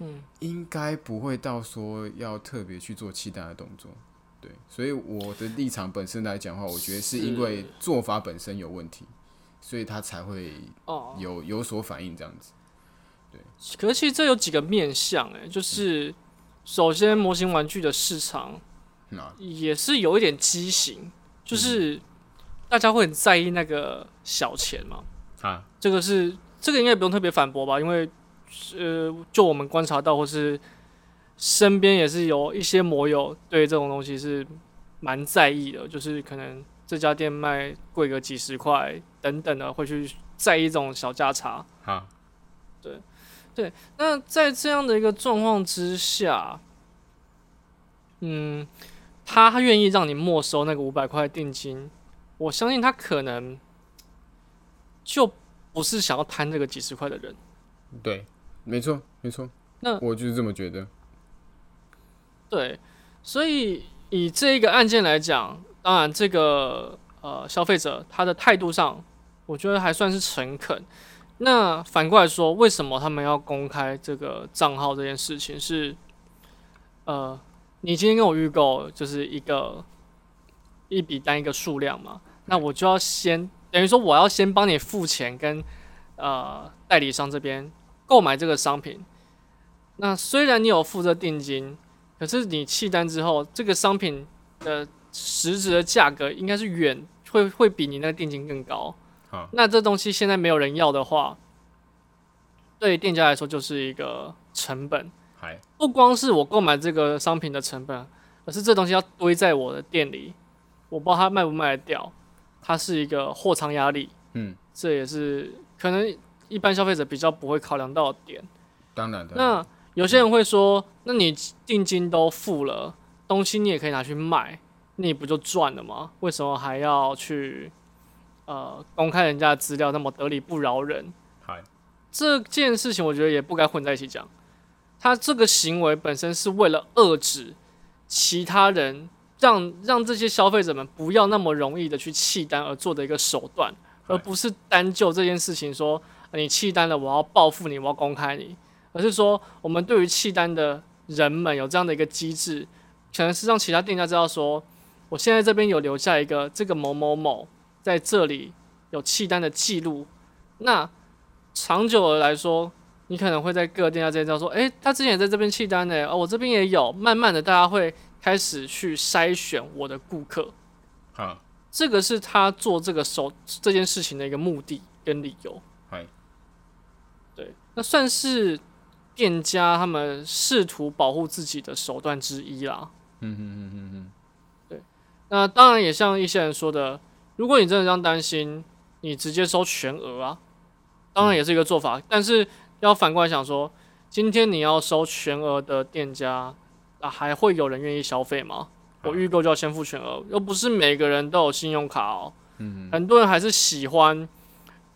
嗯，应该不会到说要特别去做弃单的动作，对，所以我的立场本身来讲的话，我觉得是因为做法本身有问题，所以他才会哦，有有所反应这样子。对。可是其实这有几个面向，哎，就是首先模型玩具的市场那。也是有一点畸形，就是大家会很在意那个小钱嘛。啊，这个是这个应该不用特别反驳吧，因为呃，就我们观察到，或是身边也是有一些摩友对这种东西是蛮在意的，就是可能这家店卖贵个几十块等等的，会去在一种小价差。对对，那在这样的一个状况之下，嗯，他愿意让你没收那个五百块定金，我相信他可能就不是想要贪这个几十块的人。对，没错，没错。那我就是这么觉得。对，所以以这一个案件来讲，当然这个呃消费者他的态度上，我觉得还算是诚恳。那反过来说，为什么他们要公开这个账号这件事情是，呃，你今天跟我预购就是一个一笔单一个数量嘛，那我就要先等于说我要先帮你付钱跟呃代理商这边购买这个商品。那虽然你有付这定金，可是你弃单之后，这个商品的实质的价格应该是远会会比你那个定金更高。好，那这东西现在没有人要的话，对店家来说就是一个成本。还不光是我购买这个商品的成本，而是这东西要堆在我的店里，我不知道它卖不卖得掉，它是一个货仓压力。嗯，这也是可能一般消费者比较不会考量到的点。当然的。那有些人会说，那你定金都付了，东西你也可以拿去卖，你不就赚了吗？为什么还要去呃公开人家的资料，那么得理不饶人？嗨，这件事情我觉得也不该混在一起讲。他这个行为本身是为了遏制其他人，让让这些消费者们不要那么容易的去弃单而做的一个手段，而不是单就这件事情说你弃单了，我要报复你，我要公开你，而是说我们对于弃单的人们有这样的一个机制，可能是让其他店家知道说，我现在这边有留下一个这个某某某在这里有弃单的记录，那长久而来说。你可能会在各个店家之间知道说，诶，他之前也在这边弃单呢，哦，我这边也有。慢慢的，大家会开始去筛选我的顾客。好，这个是他做这个手这件事情的一个目的跟理由。嗨，对，那算是店家他们试图保护自己的手段之一啦。嗯嗯嗯嗯嗯，对。那当然也像一些人说的，如果你真的这样担心，你直接收全额啊，当然也是一个做法，但是。要反过来想说，今天你要收全额的店家，啊，还会有人愿意消费吗？我预购就要先付全额，又不是每个人都有信用卡哦。嗯很多人还是喜欢，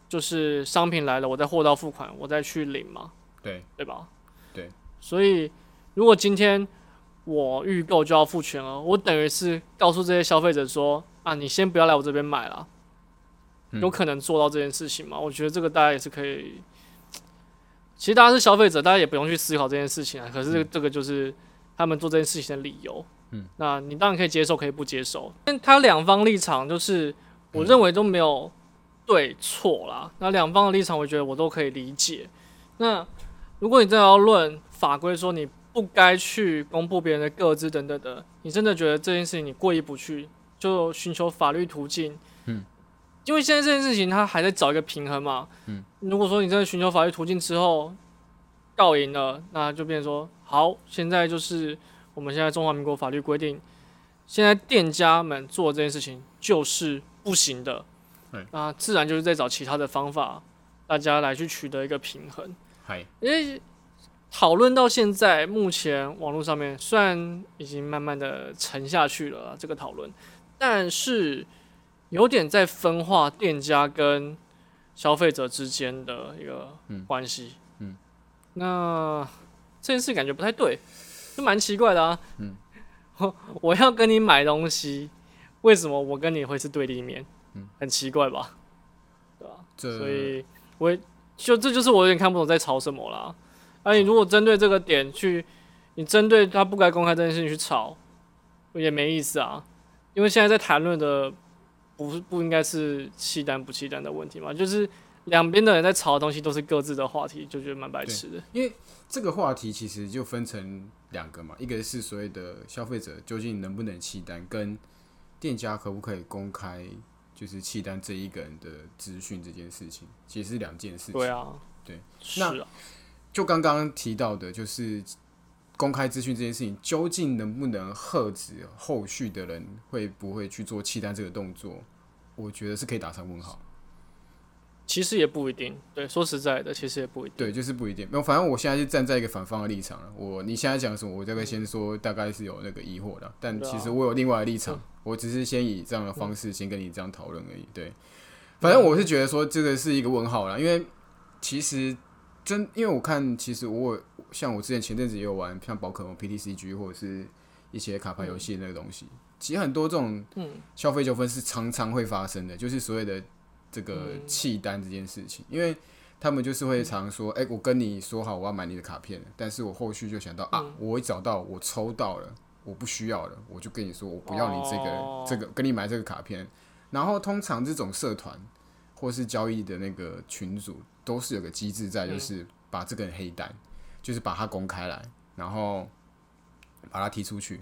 就是商品来了，我再货到付款，我再去领嘛。对，对吧？对。所以，如果今天我预购就要付全额，我等于是告诉这些消费者说，啊，你先不要来我这边买了。有可能做到这件事情吗？我觉得这个大家也是可以。其实大家是消费者，大家也不用去思考这件事情啊。可是这个就是他们做这件事情的理由。嗯，那你当然可以接受，可以不接受。但他两方立场就是，我认为都没有对错啦。那两方的立场，我觉得我都可以理解。那如果你真的要论法规，说你不该去公布别人的个资等等的，你真的觉得这件事情你过意不去，就寻求法律途径。嗯。因为现在这件事情，他还在找一个平衡嘛。嗯，如果说你真的寻求法律途径之后告赢了，那就变成说，好，现在就是我们现在中华民国法律规定，现在店家们做这件事情就是不行的。那自然就是在找其他的方法，大家来去取得一个平衡。因为讨论到现在，目前网络上面虽然已经慢慢的沉下去了这个讨论，但是。有点在分化店家跟消费者之间的一个关系，嗯，那这件事感觉不太对，就蛮奇怪的啊，嗯，我 我要跟你买东西，为什么我跟你会是对立面？嗯，很奇怪吧？对吧？所以我就这就是我有点看不懂在吵什么啦。啊，你如果针对这个点去，你针对他不该公开这件事情去吵，也没意思啊，因为现在在谈论的。不是不应该是弃单不弃单的问题嘛？就是两边的人在吵的东西都是各自的话题，就觉得蛮白痴的。因为这个话题其实就分成两个嘛，一个是所谓的消费者究竟能不能弃单，跟店家可不可以公开就是弃单这一个人的资讯这件事情，其实是两件事情。对啊，对，是啊。就刚刚提到的，就是。公开资讯这件事情究竟能不能遏止后续的人会不会去做弃单这个动作？我觉得是可以打上问号。其实也不一定，对，说实在的，其实也不一定。对，就是不一定。没有，反正我现在是站在一个反方的立场了。我你现在讲什么，我大概先说，大概是有那个疑惑的。但其实我有另外的立场，我只是先以这样的方式先跟你这样讨论而已。对，反正我是觉得说这个是一个问号了，因为其实真，因为我看其实我。像我之前前阵子也有玩像宝可梦 PTCG 或者是一些卡牌游戏那个东西，其实很多这种消费纠纷是常常会发生的，就是所谓的这个弃单这件事情，因为他们就是会常说，哎，我跟你说好我要买你的卡片，但是我后续就想到啊，我找到我抽到了，我不需要了，我就跟你说我不要你这个这个跟你买这个卡片，然后通常这种社团或是交易的那个群组都是有个机制在，就是把这个人黑单。就是把它公开来，然后把它踢出去，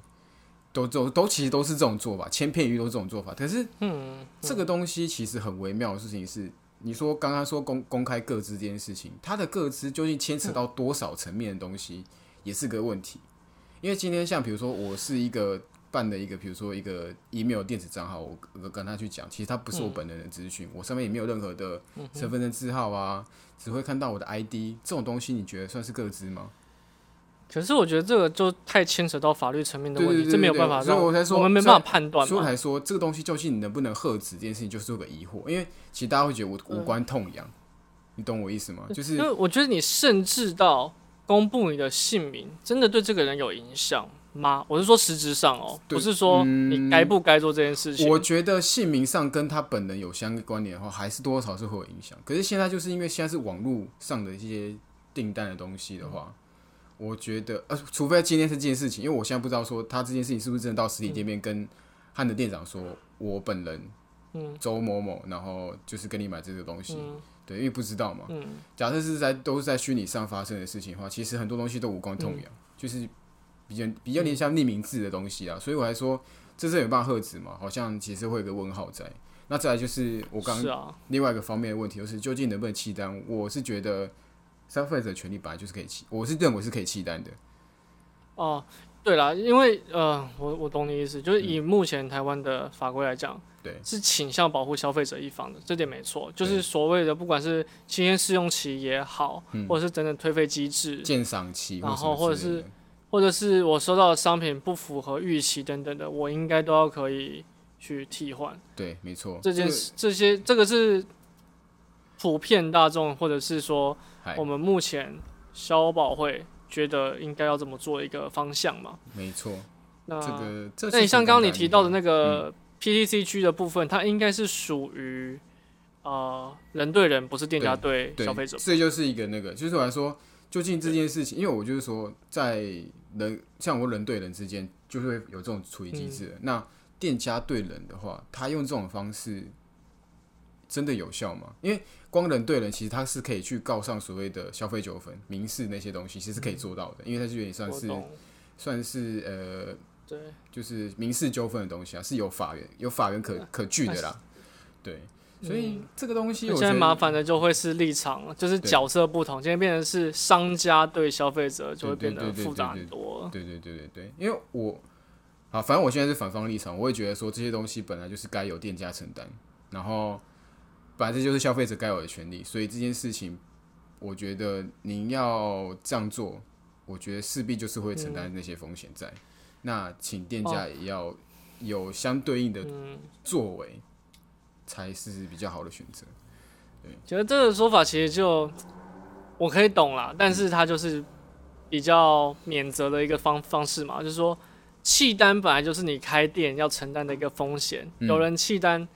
都都都其实都是这种做法，千篇一律都是这种做法。可是，嗯，这个东西其实很微妙的事情是，你说刚刚说公公开各自这件事情，它的各自究竟牵扯到多少层面的东西，也是个问题。因为今天像比如说，我是一个办的一个，比如说一个 email 电子账号，我跟他去讲，其实他不是我本人的资讯，我上面也没有任何的身份证字号啊。只会看到我的 ID 这种东西，你觉得算是个资吗？可是我觉得这个就太牵扯到法律层面的问题，这没有办法所以我才说我们没办法判断嘛。所以我才说这个东西究竟能不能喝止这件事情，就是有个疑惑，因为其实大家会觉得我无关痛痒，你懂我意思吗？就是因为我觉得你甚至到公布你的姓名，真的对这个人有影响吗？我是说实质上哦，不是说嗯你该不该做这件事情。我觉得姓名上跟他本人有相关联的话，还是多多少少是会有影响。可是现在就是因为现在是网络上的一些订单的东西的话，我觉得呃，除非今天是这件事情，因为我现在不知道说他这件事情是不是真的到实体店面跟汉的店长说，我本人嗯周某某，然后就是跟你买这个东西，嗯对，因为不知道嘛。嗯假设是在都是在虚拟上发生的事情的话，其实很多东西都无关痛嗯痒，就是比较比较有点像匿名字的东西啊。所以我还说这是有办法遏制嘛？好像其实会有个问号在。那再来就是我刚另外一个方面的问题，就是究竟能不能弃单？我是觉得消费者权利本来就是可以弃，我是认为是可以弃单的。哦，对啦，因为呃，我我懂你意思，就是以目前台湾的法规来讲，嗯对是倾向保护消费者一方的，这点没错。就是所谓的不管是期间试用期也好，嗯或者是等等退费机制，鉴赏期然后或者是或者是我收到的商品不符合预期等等的，我应该都要可以去替换。对，没错，这件事，这些这个是普遍大众，或者是说我们目前消保会觉得应该要怎么做一个方向嘛。没错，那这个这那你像刚刚你提到的那那个 PTC 区的部分，它应该是属于啊人对人，不是店家对对消费者。这就是一个那个，就是我来说，究竟这件事情，因为我就是说，在人像我人对人之间，就会有这种处理机制。嗯那店家对人的话，他用这种方式真的有效吗？因为光人对人，其实他是可以去告上所谓的消费纠纷、民事那些东西，其实是可以做到的，因为它是有点算是，算是呃，对，就是民事纠纷的东西啊，是有法院有法院可可据的啦。对，所以这个东西我现在麻烦的就会是立场，就是角色不同，今天变成是商家对消费者，就会变得复杂很多。对对对对对，因为我啊，反正我现在是反方立场，我会觉得说这些东西本来就是该由店家承担，然后本来这就是消费者该有的权利，所以这件事情，我觉得您要这样做，我觉得势必就是会承担那些风险在。那请店家也要有相对应的嗯，作为，才是比较好的选择。对觉得这个说法其实就我可以懂啦，但是它就是比较免责的一个方方式嘛，就是说弃单本来就是你开店要承担的一个风险，嗯有人弃单，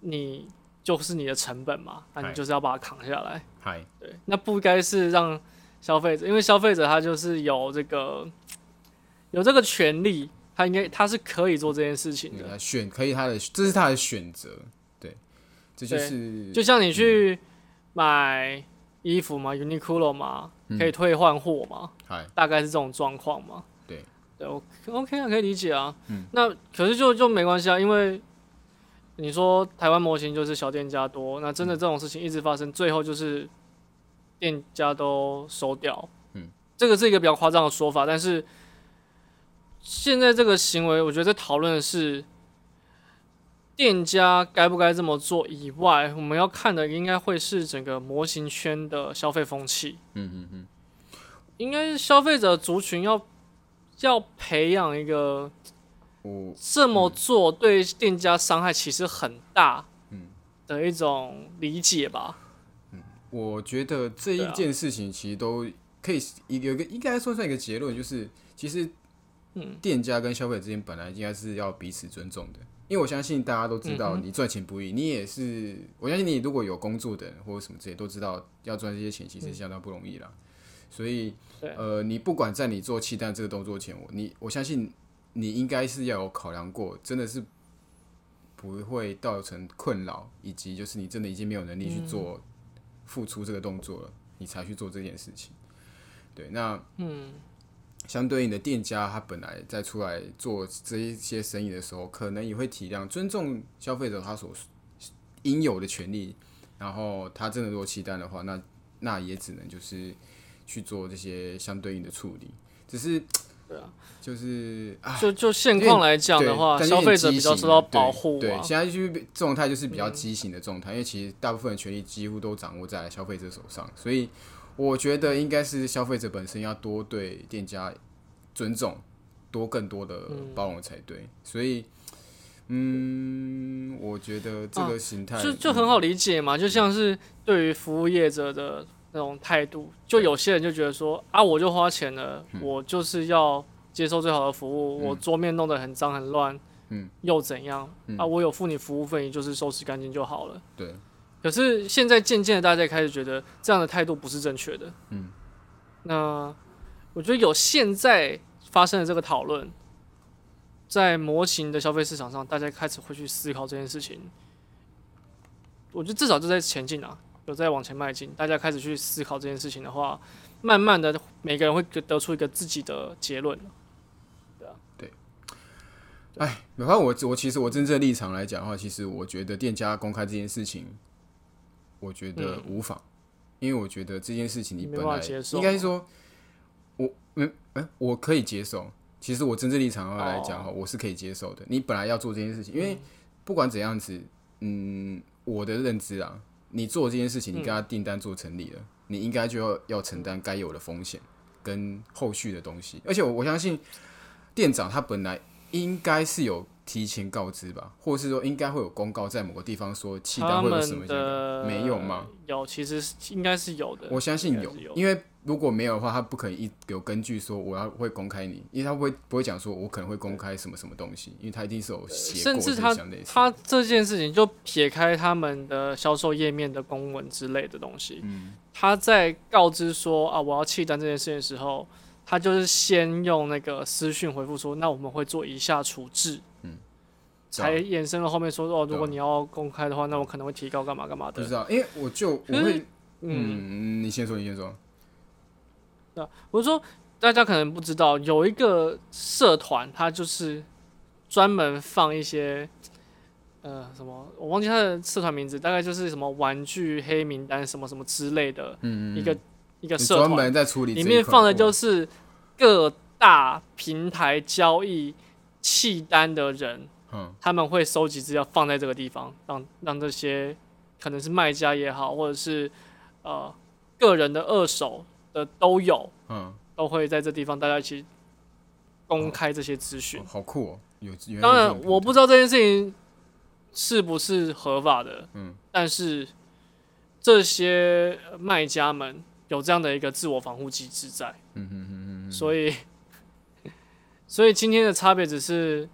你就是你的成本嘛，那你就是要把它扛下来。嗨，对，那不该是让消费者，因为消费者他就是有这个有这个权利，他应该他是可以做这件事情的。他选可以他的，这是他的选择，对，这就对是就像你去买衣服嘛，Uniqlo 嘛，可以退换货嘛，嗨，大概是这种状况嘛。对，对我 OK 啊，可以理解啊。嗯那可是就就没关系啊，因为你说台湾模型就是小店家多，那真的这种事情一直发生，最后就是店家都收掉。嗯，这个是一个比较夸张的说法，但是现在这个行为，我觉得在讨论的是店家该不该这么做以外，我们要看的应该会是整个模型圈的消费风气。嗯嗯嗯，应该是消费者族群要要培养一个我这么做对店家伤害其实很大嗯的一种理解吧。嗯我觉得这一件事情其实都可以一有一个应该说算一个结论，就是其实嗯店家跟消费者之间本来应该是要彼此尊重的，因为我相信大家都知道，嗯你赚钱不易，你也是我相信你如果有工作的人或者什么这些都知道，要赚这些钱其实相当不容易啦。所以呃，你不管在你做气弹这个动作前，我你我相信你应该是要有考量过，真的是不会造成困扰，以及就是你真的已经没有能力去做付出这个动作了，你才去做这件事情。对，那嗯，相对应的店家，他本来在出来做这一些生意的时候，可能也会体谅、尊重消费者他所应有的权利。然后他真的如果弃单的话，那那也只能就是去做这些相对应的处理。只是，对啊，就是啊，就就现况来讲的话，消费者比较受到保护啊。对现在就是状态就是比较畸形的状态，因为其实大部分的权利几乎都掌握在消费者手上，所以我觉得应该是消费者本身要多对店家尊重，多更多的包容才对。所以，嗯，我觉得这个形态、就就很好理解嘛，就像是对于服务业者的那种态度，就有些人就觉得说啊，我就花钱了，我就是要接受最好的服务，我桌面弄得很脏很乱，嗯，又怎样啊？我有付你服务费，你就是收拾干净就好了。对。可是现在渐渐的，大家开始觉得这样的态度不是正确的。嗯，那我觉得有现在发生的这个讨论，在模型的消费市场上，大家开始会去思考这件事情。我觉得至少就在前进啊，有在往前迈进。大家开始去思考这件事情的话，慢慢的每个人会得出一个自己的结论。对啊，对。哎，哪怕我我其实我真正立场来讲的话，其实我觉得店家公开这件事情。我觉得无妨，因为我觉得这件事情你本来应该说，我嗯嗯，我可以接受。其实我真正立场上来讲哈，我是可以接受的。你本来要做这件事情，因为不管怎样子，嗯，我的认知啊，你做这件事情，你跟他订单做成立了，你应该就要要承担该有的风险跟后续的东西。而且我我相信店长他本来应该是有。提前告知吧，或者是说应该会有公告在某个地方说契单会有什么没有吗？有，其实应该是有的。我相信有，因为如果没有的话，他不可能一有根据说我要会公开你，因为他不会不会讲说我可能会公开什么什么东西，因为他一定是有写甚至他他这件事情就撇开他们的销售页面的公文之类的东西，嗯，他在告知说啊我要契单这件事情的时候，他就是先用那个私讯回复说，那我们会做以下处置。才衍生了后面说哦，如果你要公开的话，那我可能会提高干嘛干嘛的。不知道，因为我就我会，嗯，你先说，你先说。那我说大家可能不知道，有一个社团，它就是专门放一些呃什么，我忘记它的社团名字，大概就是什么玩具黑名单什么什么之类的，嗯一个一个社团，专门在处理，里面放的就是各大平台交易契单的人。嗯，他们会收集资料放在这个地方，让让这些可能是卖家也好，或者是呃个人的二手的都有，嗯，都会在这地方大家一起公开这些资讯。好酷哦！有当然我不知道这件事情是不是合法的，嗯，但是这些卖家们有这样的一个自我防护机制在，嗯嗯嗯嗯，所以 所以今天的差别只是。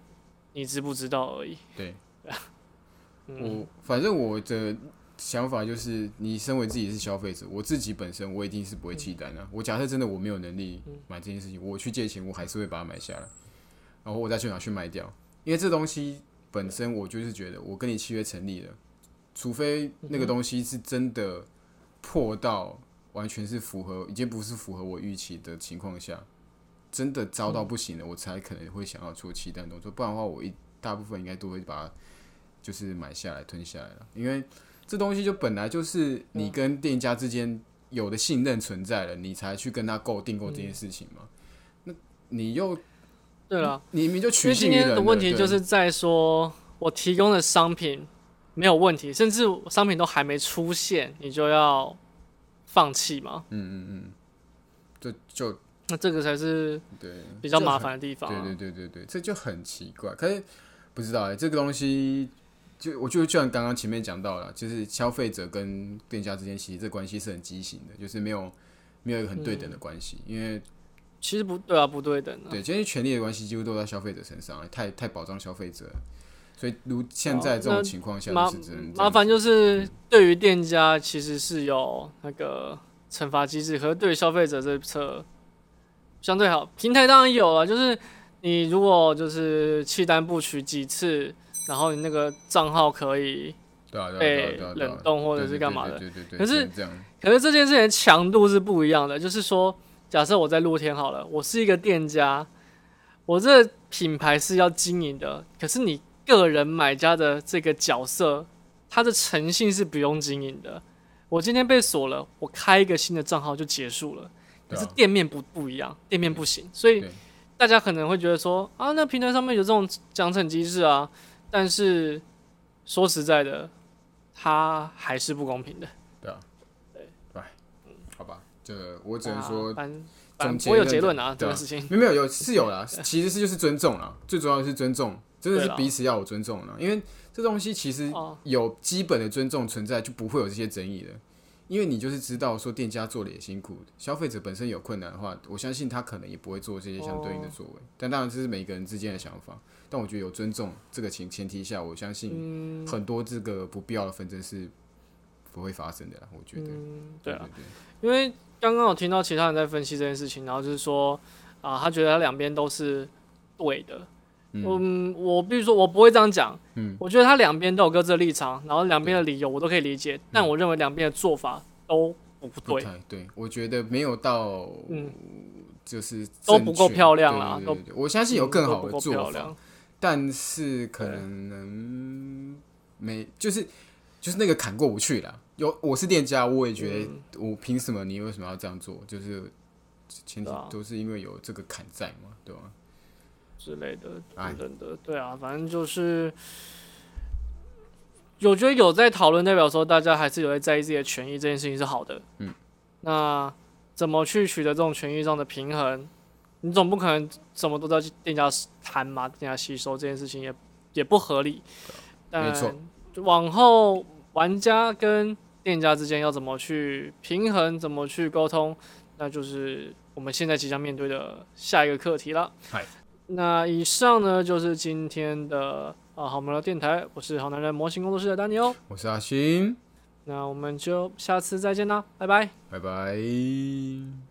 你知不知道而已。对，我反正我的想法就是，你身为自己是消费者，我自己本身我一定是不会弃单的。我假设真的我没有能力买这件事情，我去借钱，我还是会把它买下来，然后我再去拿去卖掉。因为这东西本身，我就是觉得我跟你契约成立了，除非那个东西是真的破到完全是符合，已经不是符合我预期的情况下。真的糟到不行了，我才可能会想要做期单动作，不然的话，我一大部分应该都会把它就是买下来吞下来了。因为这东西就本来就是你跟店家之间有的信任存在了，你才去跟他购订购这件事情嘛。那你又对了，你明明就取信于人的问题就是在说我提供的商品没有问题，甚至商品都还没出现，你就要放弃吗？嗯嗯嗯，就就。那这个才是对比较麻烦的地方。对对对对对，这就很奇怪。可是不知道哎，这个东西就我觉得，就像刚刚前面讲到了，就是消费者跟店家之间其实这关系是很畸形的，就是没有没有一个很对等的关系。因为其实不对啊，不对等。对，其实权利的关系几乎都在消费者身上，太太保障消费者。所以如现在这种情况下，麻麻烦就是对于店家其实是有那个惩罚机制，和对于消费者这侧。相对好，平台当然有了，就是你如果就是弃单不取几次，然后你那个账号可以被冷冻或者是干嘛的。对对对。可是，可是这件事情强度是不一样的。就是说，假设我在露天好了，我是一个店家，我这品牌是要经营的，可是你个人买家的这个角色，他的诚信是不用经营的。我今天被锁了，我开一个新的账号就结束了。可是店面不不一样，店面不行，所以大家可能会觉得说啊，那平台上面有这种奖惩机制啊，但是说实在的，它还是不公平的。对啊，对，对，嗯，好吧。这我只能说啊，反反总正不会有结结论啊，这个事情。没有没有有是有啦，其实是就是尊重啦，最主要的是尊重，真的是彼此要有尊重啦，因为这东西其实哦有基本的尊重存在，就不会有这些争议的。因为你就是知道说店家做的也辛苦，消费者本身有困难的话，我相信他可能也不会做这些相对应的作为。但当然这是每个人之间的想法，但我觉得有尊重这个前前提下，我相信嗯很多这个不必要的纷争是不会发生的啦。我觉得，嗯，对啊，对因为刚刚我听到其他人在分析这件事情，然后就是说啊，他觉得他两边都是对的。嗯，我比如说我不会这样讲，嗯，我觉得他两边都有各自的立场，然后两边的理由我都可以理解，但我认为两边的做法都不不对，太对，我觉得没有到，嗯就是都不够漂亮啦都对对我相信有更好的做法。但是可能没，就是就是那个坎过不去了。有我是店家，我也觉得嗯我凭什么你为什么要这样做？就是前提都是因为有这个坎在嘛，对吧？之类的哎等等的，对啊，反正就是，我觉得有在讨论，代表说大家还是有在在意自己的权益，这件事情是好的。嗯，那怎么去取得这种权益上的平衡？你总不可能什么都在店家谈嘛，店家吸收这件事情也也不合理。但没错，往后玩家跟店家之间要怎么去平衡，怎么去沟通，那就是我们现在即将面对的下一个课题了。嗨，那以上呢就是今天的啊好无聊电台，我是好男人模型工作室的丹尼哦，我是阿星，那我们就下次再见啦，拜拜。拜拜。